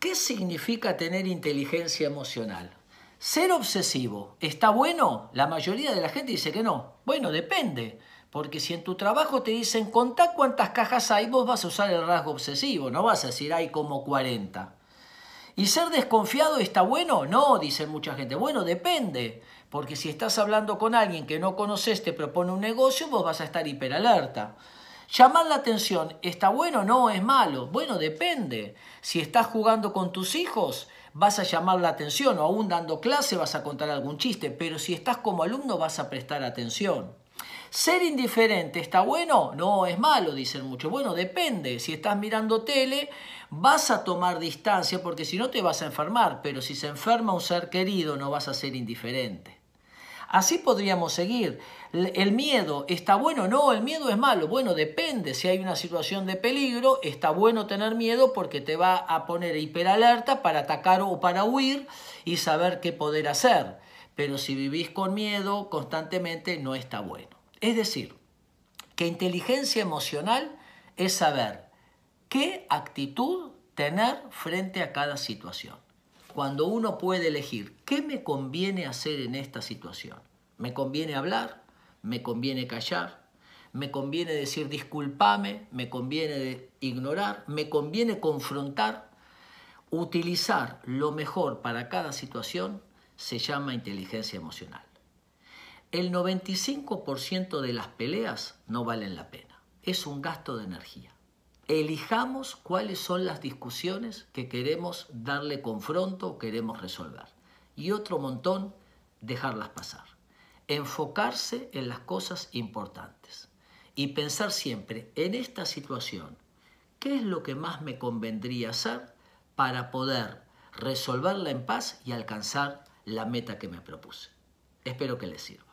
¿Qué significa tener inteligencia emocional? Ser obsesivo, ¿está bueno? La mayoría de la gente dice que no. Bueno, depende. Porque si en tu trabajo te dicen contá cuántas cajas hay, vos vas a usar el rasgo obsesivo, no vas a decir hay como 40. ¿Y ser desconfiado está bueno? No, dicen mucha gente. Bueno, depende. Porque si estás hablando con alguien que no conoces, te propone un negocio, vos vas a estar hiperalerta. Llamar la atención, ¿está bueno? No, es malo. Bueno, depende. Si estás jugando con tus hijos, vas a llamar la atención o aún dando clase vas a contar algún chiste, pero si estás como alumno vas a prestar atención. ¿Ser indiferente está bueno? No, es malo, dicen muchos. Bueno, depende. Si estás mirando tele, vas a tomar distancia porque si no te vas a enfermar, pero si se enferma un ser querido no vas a ser indiferente. Así podríamos seguir. El miedo, ¿está bueno? No, el miedo es malo. Bueno, depende. Si hay una situación de peligro, está bueno tener miedo porque te va a poner hiperalerta para atacar o para huir y saber qué poder hacer. Pero si vivís con miedo constantemente, no está bueno. Es decir, que inteligencia emocional es saber qué actitud tener frente a cada situación cuando uno puede elegir qué me conviene hacer en esta situación. ¿Me conviene hablar? ¿Me conviene callar? ¿Me conviene decir disculpame? ¿Me conviene ignorar? ¿Me conviene confrontar? Utilizar lo mejor para cada situación se llama inteligencia emocional. El 95% de las peleas no valen la pena. Es un gasto de energía elijamos cuáles son las discusiones que queremos darle confronto o queremos resolver. Y otro montón, dejarlas pasar. Enfocarse en las cosas importantes. Y pensar siempre, en esta situación, ¿qué es lo que más me convendría hacer para poder resolverla en paz y alcanzar la meta que me propuse? Espero que les sirva.